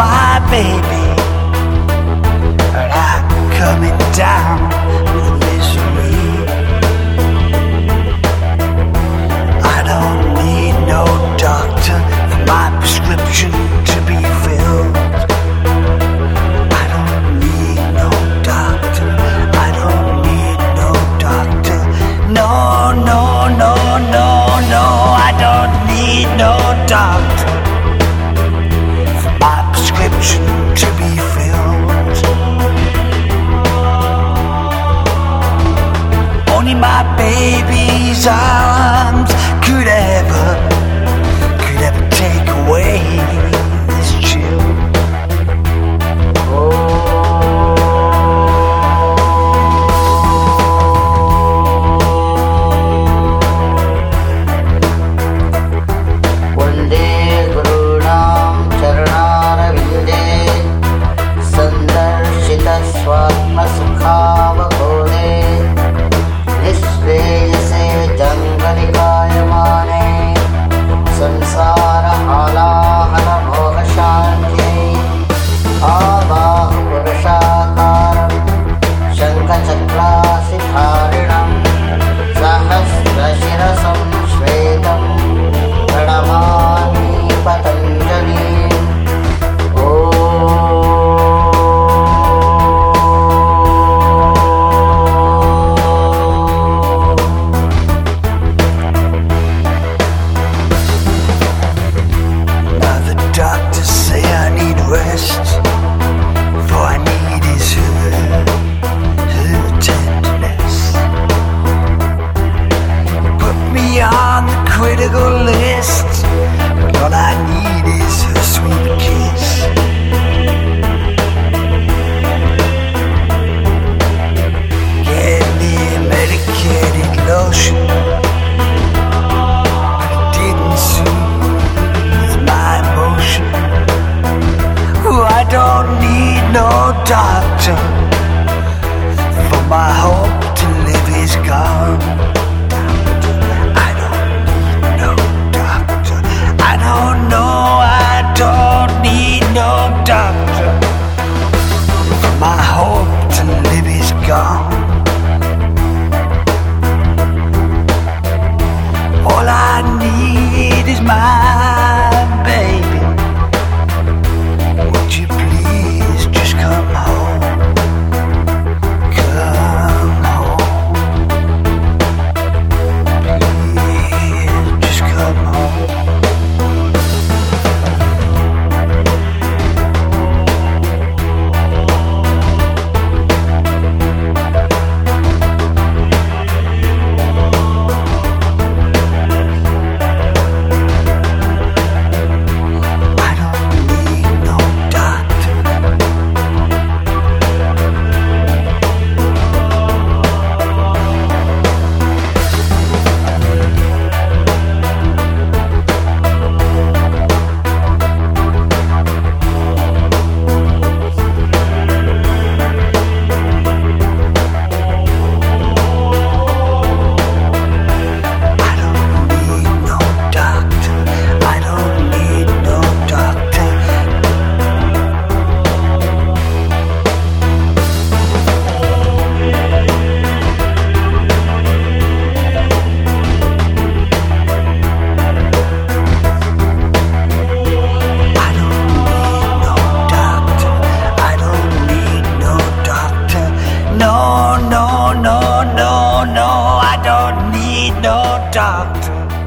my baby, and I'm coming down with misery. I don't need no doctor for my prescription to be filled. I don't need no doctor. I don't need no doctor. No, no, no, no, no. I don't need no doctor My baby's arms critical list, but all I need is her sweet kiss. Medicated lotion. I didn't soothe my emotion. Oh, I don't need no doctor, for my hope to live is gone. doctor